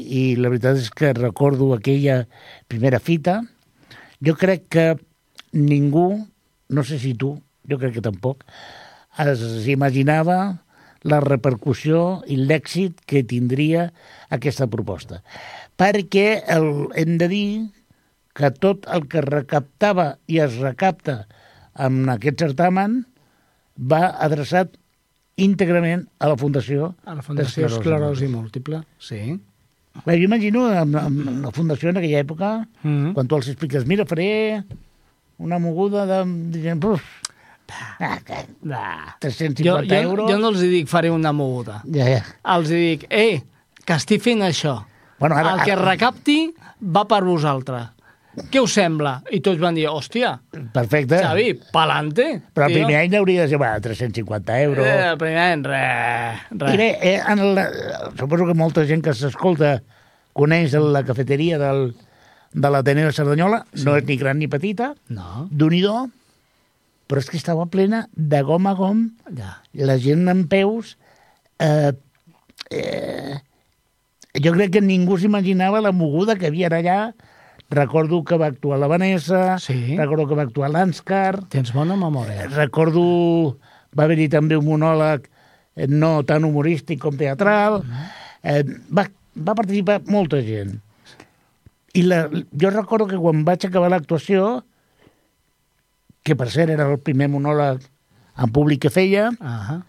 i la veritat és que recordo aquella primera fita. Jo crec que ningú, no sé si tu, jo crec que tampoc, es imaginava la repercussió i l'èxit que tindria aquesta proposta. Perquè el, hem de dir que tot el que recaptava i es recapta en aquest certamen va adreçat íntegrament a la Fundació A la Fundació Esclerosi Múltiple, sí. Bé, jo imagino amb, amb la fundació en aquella època, Mhm. quan tu els expliques, mira, faré una moguda de... Diguem, uf, ah, Nah. 350 Jo, jo, euros... jo no els dic faré una moguda. Ja, ja. Els dic, eh, que estic fent això. Bueno, ara- el que ara- recapti va per vosaltres. Què us sembla? I tots van dir, hòstia, Perfecte. Xavi, pa'lante. Però el tio. primer any hauria de ser, va, 350 euros. Eh, el primer any, res, res. I bé, eh, en la, suposo que molta gent que s'escolta coneix la cafeteria del, de l'Ateneu de Cerdanyola, sí. no és ni gran ni petita, No, d'un i do, però és que estava plena de gom a gom, ja. la gent en peus... Eh, eh, jo crec que ningú s'imaginava la moguda que havia allà. Recordo que va actuar la Vanessa, Sí. recordo que va actuar l'Ànscar, Tens bona memòria. recordo va haver-hi també un monòleg eh, no tan humorístic com teatral eh, va, va participar molta gent i la, jo recordo que quan vaig acabar l'actuació que per cert era el primer monòleg en públic que feia Ajá.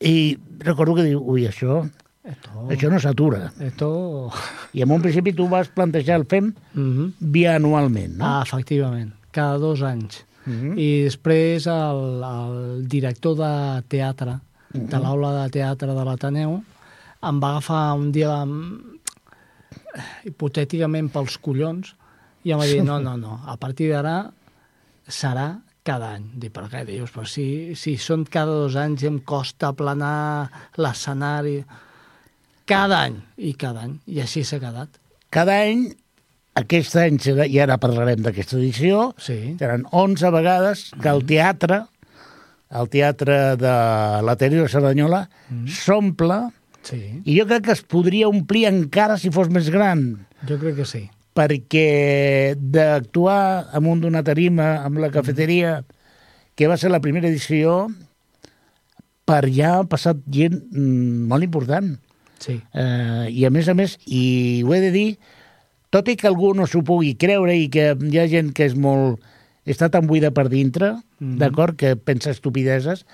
i recordo que diu, ui, això, Esto... això no s'atura Esto... i en un principi tu vas plantejar el FEM Mhm. bianualment no? Ah, efectivament, cada dos anys. Mhm. I després el, el director de teatre, de l'aula de teatre de l'Ateneu, em va agafar un dia hipotèticament pels collons i em va dir, no, no, no, a partir d'ara serà cada any. Dic, per què dius? Però si, si són cada dos anys i em costa aplanar l'escenari... Cada any, i cada any, i així s'ha quedat. cada any aquest any, serà, i ara parlarem d'aquesta edició, Sí. seran 11 vegades que el teatre, el teatre de l'Ateneu de Cerdanyola, s'omple, Sí, i jo crec que es podria omplir encara si fos més gran, jo crec que sí. perquè d'actuar amunt d'una tarima amb la cafeteria, que va ser la primera edició, per allà ha passat gent mm, molt important. Sí. Eh, I a més a més, i ho he de dir, tot i que algú no s'ho pugui creure i que hi ha gent que és molt... està tan buida per dintre, Mhm. d'acord, que pensa estupideses,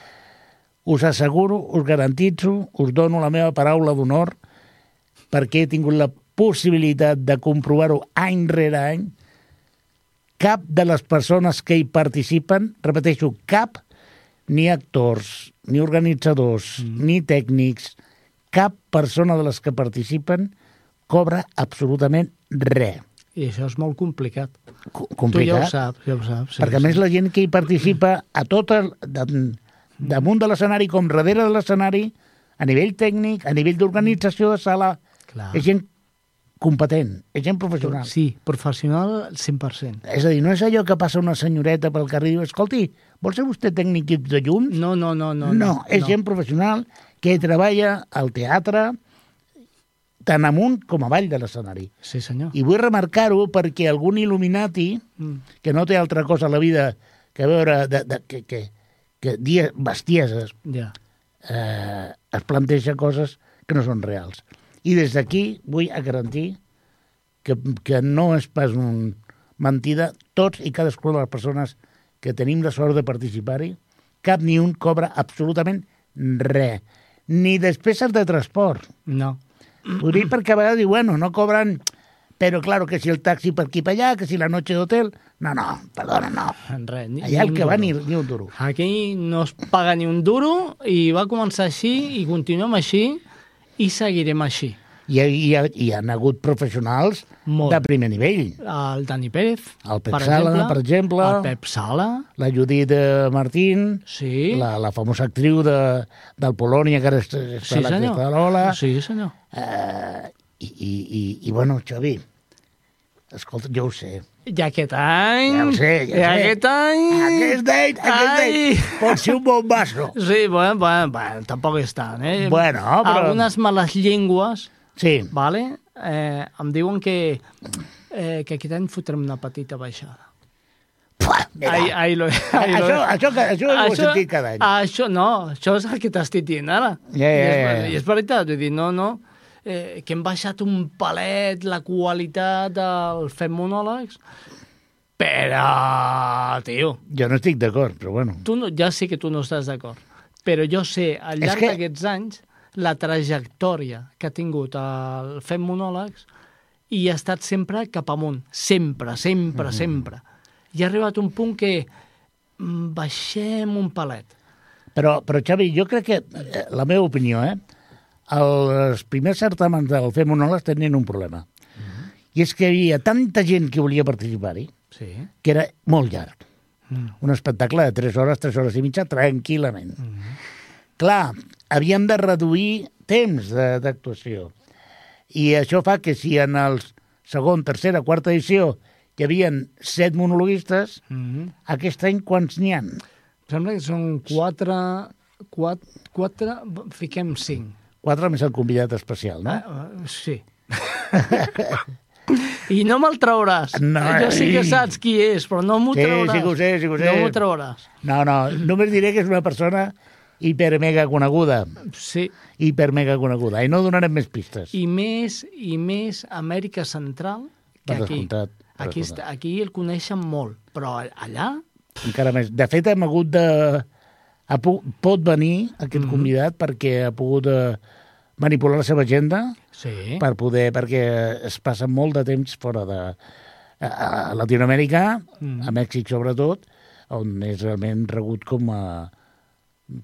us asseguro, us garantitzo, us dono la meva paraula d'honor, perquè he tingut la possibilitat de comprovar-ho any rere any, cap de les persones que hi participen, repeteixo, cap, ni actors, ni organitzadors, mm. ni tècnics, cap persona de les que participen cobra absolutament res. I això és molt complicat. Co- Tu ja Complicat. ho saps, ja ho saps. Sí, perquè a més la gent que hi participa a tot el, de, damunt de l'escenari com darrere de l'escenari, a nivell tècnic, a nivell d'organització de sala, Clar. és gent competent, és gent professional. Sí, professional al 100%. És a dir, no és allò que passa una senyoreta pel carrer i diu, escolti, vol ser vostè tècnic de llums? No, no, no. No, no, és gent professional que treballa al teatre tant amunt com avall de l'escenari. Sí, senyor. I vull remarcar-ho perquè algun il·luminati, Mm. que no té altra cosa a la vida que veure de, de, que, que, que dir bestieses, Ja. eh, es planteja coses que no són reals. I des d'aquí vull a garantir que, que no és pas un mentida, tots i cadascuna de les persones que tenim la sort de participar-hi, cap ni un cobra absolutament res. Ni despeses de transport. No. Ho dic perquè a vegades diu, bueno, no cobran... Però, claro, que si el taxi per aquí per allà, que si la noche d'hotel... No, no, perdona, no. Res, ni, Allà el que va ni, ni un duro. Aquí no es paga ni un duro i va començar així i continuem així i seguirem així. I hi ha, hi ha hagut professionals Molt. de primer nivell. El Dani Pérez, El Pep Sala, per exemple. El Pep Sala, La Judit eh, Martín, sí. la, la famosa actriu de, del Polònia, que ara està sí, a la. Cresta de l'Ola. Sí, senyor. Eh, i, i, i, I, bueno, Xavi, escolta, jo ho sé. I aquest any... Ja ho sé, ja ho sé. aquest any... Aquest any, aquest Ai. any, pot ser un bombasso. Sí, bueno, bueno, bueno tampoc és tant, eh? Bueno, però- Algunes males llengües, Sí, vale? eh, em diuen que, eh, que aquest any fotrem una petita baixada. Mira. Ai, ai, lo, ai, lo, això, això, que- això, ho he sentit cada any. Això, no, això és el que t'estic dient ara. Ja, ja, I, és, ja, ja. I és veritat, vull dir, no, no, eh, que hem baixat un palet la qualitat del fem monòlegs, però, tio, Jo no estic d'acord, però bueno. tu no, ja sé que tu no estàs d'acord, però jo sé, al llarg que- d'aquests anys, la trajectòria que ha tingut el Fem Monòlegs i ha estat sempre cap amunt. Sempre, sempre, sempre. I ha arribat un punt que mm, baixem un palet. Però, però Xavi, jo crec que, eh, la meva opinió, eh, els primers certàmens del Fem Monòlegs tenien un problema. I és que hi havia tanta gent que volia participar-hi Sí. que era molt llarg. Mm. Un espectacle de 3 hores, 3 hores i mitja, tranquil·lament. Clar, havíem de reduir temps de- d'actuació. I això fa que si en el segon, tercera, quarta edició hi havien set monologuistes, Mm. aquest any quants n'hi han? Sembla que són quatre... Quatre, quatre fiquem cinc. Quatre més el convidat especial, no? Ah, uh, sí. I no me'l trauràs. No, jo sí que saps qui és, però no m'ho Sí, trauràs. sí que ho sé, sí que ho sé. No m'ho trauràs. No, no, només diré que és una persona hipermega coneguda. Sí. Hipermega coneguda. I no donarem més pistes. I més, i més Amèrica Central que Per aquí. descomptat, per Aquí, descomptat. està- aquí el coneixen molt, però allà Encara més. De fet, hem hagut de... Ha pu... Pot venir aquest Mhm. convidat perquè ha pogut eh, manipular la seva agenda sí. per poder... perquè es passa molt de temps fora de... a a Latinoamèrica, Mhm. a Mèxic sobretot, on és realment regut com a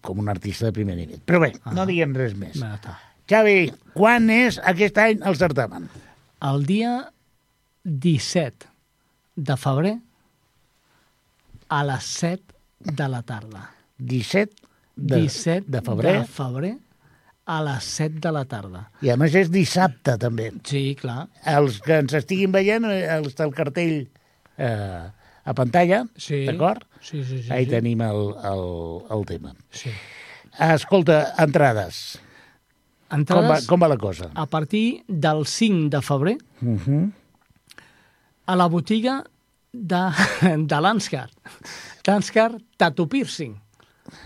com un artista de primer nivell. Però bé, Ah. no diguem res més. Ja està. Xavi, quan és aquest any el certamen? El dia 17 de febrer a les 7 de la tarda. 17 de, 17 de febrer. de febrer a les 7 de la tarda. I a més és dissabte, també. Sí, clar. Els que ens estiguin veient, eh, els del cartell eh, a pantalla, Sí. d'acord? Sí, sí, sí. Ahí sí. tenim el, el, el tema. Sí. Escolta, entrades. Com va, Entrades com va la cosa? a partir del 5 de febrer Uh -huh. a la botiga de, de l'Anscar. L'Anscar Tattoo Piercing.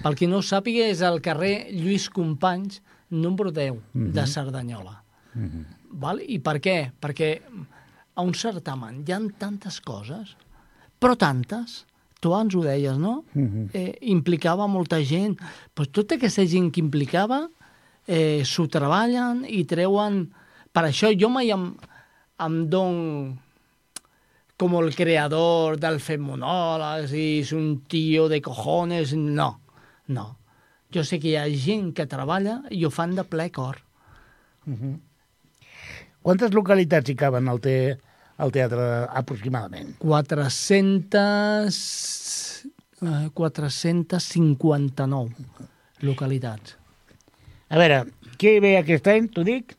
Pel qui no ho sàpiga, és al carrer Lluís Companys, número 10, de Cerdanyola. Val? I per què? Perquè a un certamen hi ha tantes coses, però tantes, tu abans ho deies, no? eh, implicava molta gent. Pues tota aquesta gent que implicava eh, s'ho treballen i treuen... Per això jo mai em, em don como el creador del Femonòlegs i és un tio de cojones. No, no. Jo sé que hi ha gent que treballa i ho fan de ple cor. Quantes localitats hi caben al, te, al teatre aproximadament? 400... eh, 459 localitats. A veure, què ve aquest any, t'ho dic?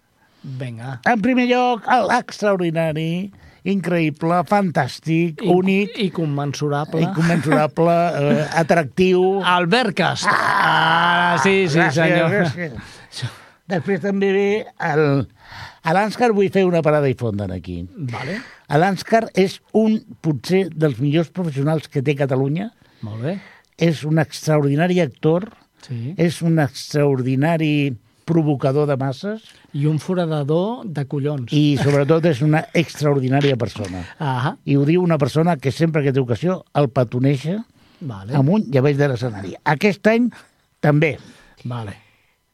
Vinga. En primer lloc, l'extraordinari, increïble, fantàstic, únic, I commensurable. incommensurable, eh, atractiu... Albert Cast. Ah, sí, sí, Gràcies, senyor. gràcies. Després també ve el... A l'Anscar vull fer una parada i fonda aquí. Vale, A l'Anscar és un, potser, dels millors professionals que té Catalunya. molt bé. És un extraordinari actor, Sí. és un extraordinari provocador de masses I un foradador de collons. i, sobretot, és una extraordinària persona. Ah, I ho diu una persona que sempre que té ocasió el petoneja vale. amunt i avall de l'escenari. Aquest any també. Vale.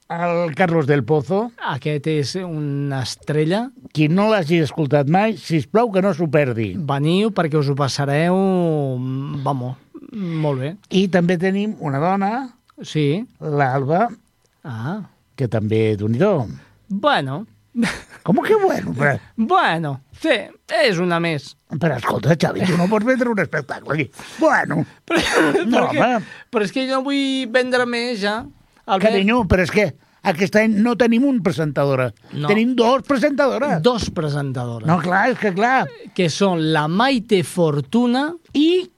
El Carlos del Pozo, Aquest és una estrella. qui no l'hagi escoltat mai, si plau que no s'ho perdi. Veniu perquè us ho passareu... Vamos, molt bé. I també tenim una dona, Sí. l'Alba, Ah, que també, d'un bueno. Com que bueno? Però, Bueno, sí, és una més. però escolta, Xavi, tu no pots vendre un espectacle aquí. Bueno, Però, no, però, que, home, però és que jo vull vendre més, ja. Albert, carinyo, però és que aquest any no tenim un presentadora. No. Tenim dos presentadores. dos presentadores, No, clar, és que clar. que són la Maite Fortuna I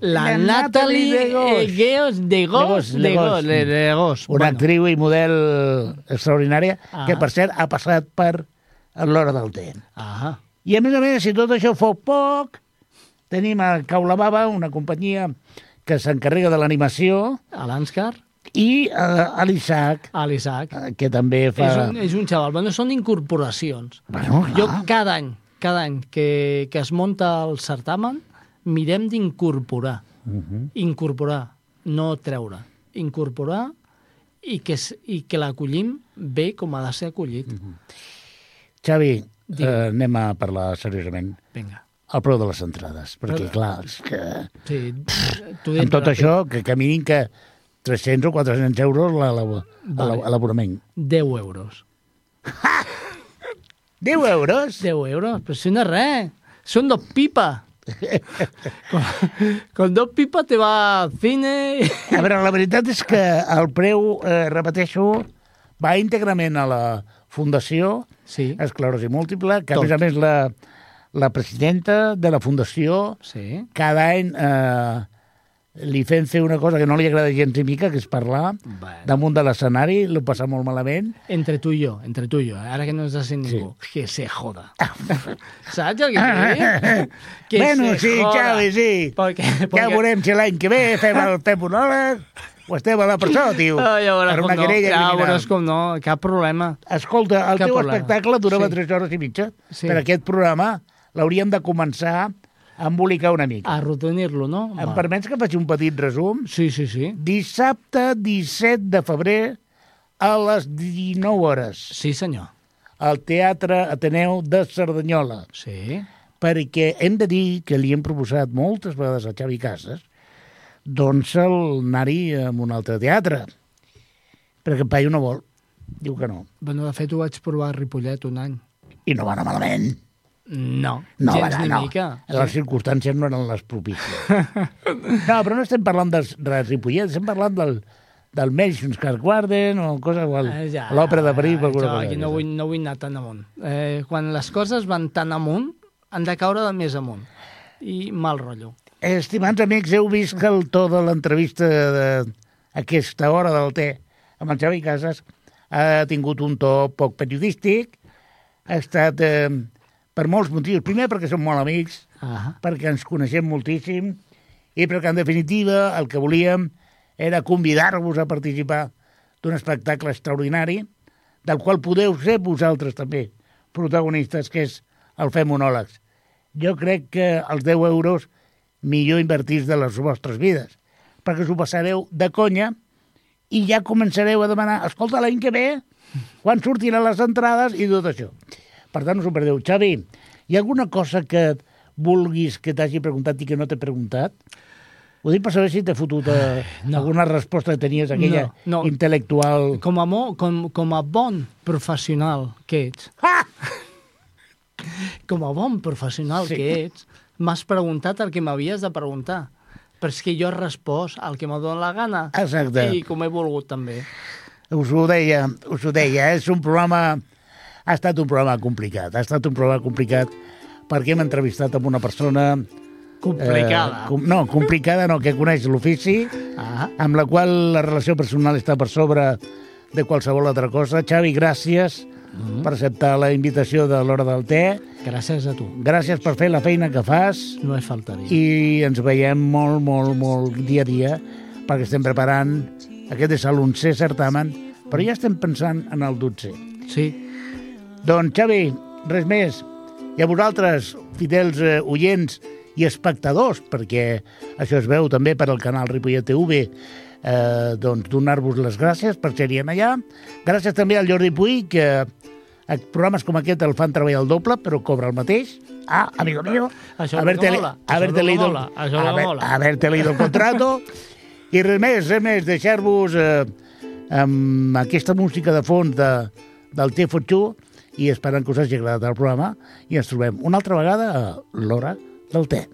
la, La Natalie Natalie de Geos de Gos, De Gos, de de, Gos. una actriu i model extraordinària, Ah. que per cert ha passat per l'hora del té. Ah, I a més a més, si tot això fou poc, tenim a Caulababa, una companyia que s'encarrega de l'animació, a l'Anscar, i a l'Isaac, eh, que també fa... És un, és un xaval. Bueno, són incorporacions. Bueno, Jo clar. cada any, cada any que, que es munta el certamen, mirem d'incorporar. Mhm. Incorporar, no treure. Incorporar i que, i que l'acollim bé com ha de ser acollit. Xavi, Digue. eh, anem a parlar seriosament. Vinga. El preu de les entrades, perquè Però- clar, és que Sí, tu amb tot això, que caminin que 300 o 400 euros la- la- la- Vale. l'abonament. 10 euros. 10 euros? 10 euros, però si no és res. Són dos pipa. con, con dos pipas te va al cine... A veure, la veritat és que el preu, eh, repeteixo, va íntegrament a la Fundació Sí, Esclerosi Múltiple, que a Tot. més a més la, la presidenta de la Fundació sí. cada any eh, li fem fer una cosa que no li agrada gens ni mica, que és parlar Bueno. damunt de l'escenari, l'ho passa molt malament. Entre tu i jo, entre tu i jo, ara que no ens sent Sí. ningú. Que se joda. Saps el que dit? Que bueno, se sí, joda. Xavi, sí. Perquè, Ja perquè... veurem si l'any que ve fem el monòleg o estem a la presó, tio, Ah, ja veuràs per una no, querella ja veuràs com no, cap problema. Escolta, el Cap teu problema. espectacle durava Sí. 3 hores i mitja. Sí. Per aquest programa l'hauríem de començar embolicar una mica. Arrodonir-lo, no? Em Va. permets que faci un petit resum? Sí, sí, sí. Dissabte 17 de febrer a les 19 hores Sí, senyor. al Teatre Ateneu de Cerdanyola, Sí. perquè hem de dir que li hem proposat moltes vegades a Xavi Casas doncs el anar-hi a un altre teatre. Perquè el paio no vol. Diu que no. Bueno, de fet, ho vaig provar a Ripollet un any. I no va anar malament. No, No, gens va ni no. mica. Les circumstàncies no eren les propícies. no, però no estem parlant dels, de Ripollet, estem parlant del, del Madison Square Garden o cosa igual. Eh, ja, L'òpera de París o jo cosa. aquí no vull, no vull anar tan amunt. Eh, quan les coses van tan amunt, han de caure de més amunt. I mal rotllo. Estimats amics, heu vist que el to de l'entrevista d'aquesta hora del té amb el Xavi Casas ha tingut un to poc periodístic, ha estat eh, per molts motius. Primer perquè som molt amics, Ah, perquè ens coneixem moltíssim i perquè, en definitiva, el que volíem era convidar-vos a participar d'un espectacle extraordinari del qual podeu ser vosaltres també protagonistes, que és el Fem Monòlegs. Jo crec que els 10 euros millor invertits de les vostres vides, perquè us ho passareu de conya i ja començareu a demanar, escolta, l'any que ve, quan sortiran les entrades i tot això. Per tant, us ho perdeu. Xavi, hi ha alguna cosa que vulguis que t'hagi preguntat i que no t'he preguntat? Ho dic per saber si t'he fotut eh, no. alguna resposta que tenies, aquella No, no. intel·lectual. com, a mo, com, com a bon professional que ets, Ah! com a bon professional Sí. sí. que ets, m'has preguntat el que m'havies de preguntar. Però és que jo he respost el que m'ha donat la gana. Exacte. I com he volgut, també. Us ho deia, us ho deia, és un programa... Ha estat un programa complicat, ha estat un programa complicat perquè hem entrevistat amb una persona... Complicada. Eh, com, no, complicada no, que coneix l'ofici, Ah, amb la qual la relació personal està per sobre de qualsevol altra cosa. Xavi, gràcies Mm. per acceptar la invitació de l'hora del té. gràcies a tu. Gràcies per fer la feina que fas No he faltaria. i ens veiem molt, molt, molt dia a dia perquè estem preparant aquest és l'onzè certamen, però ja estem pensant en el dotzer. Sí, Doncs, Xavi, res més. I a vosaltres, fidels eh, oients i espectadors, perquè això es veu també per al canal Ripollet TV, eh, doncs donar-vos les gràcies per ser-hi allà. Gràcies també al Jordi Puig, que eh, programes com aquest el fan treballar el doble, però cobra el mateix. Ah, amigo mío. Haberte que leído, és el haberte leído contrato. I res més, res més, deixar-vos eh, amb aquesta música de fons de, del Té Fotxú i esperant que us hagi agradat el programa i ens trobem una altra vegada a l'hora del té.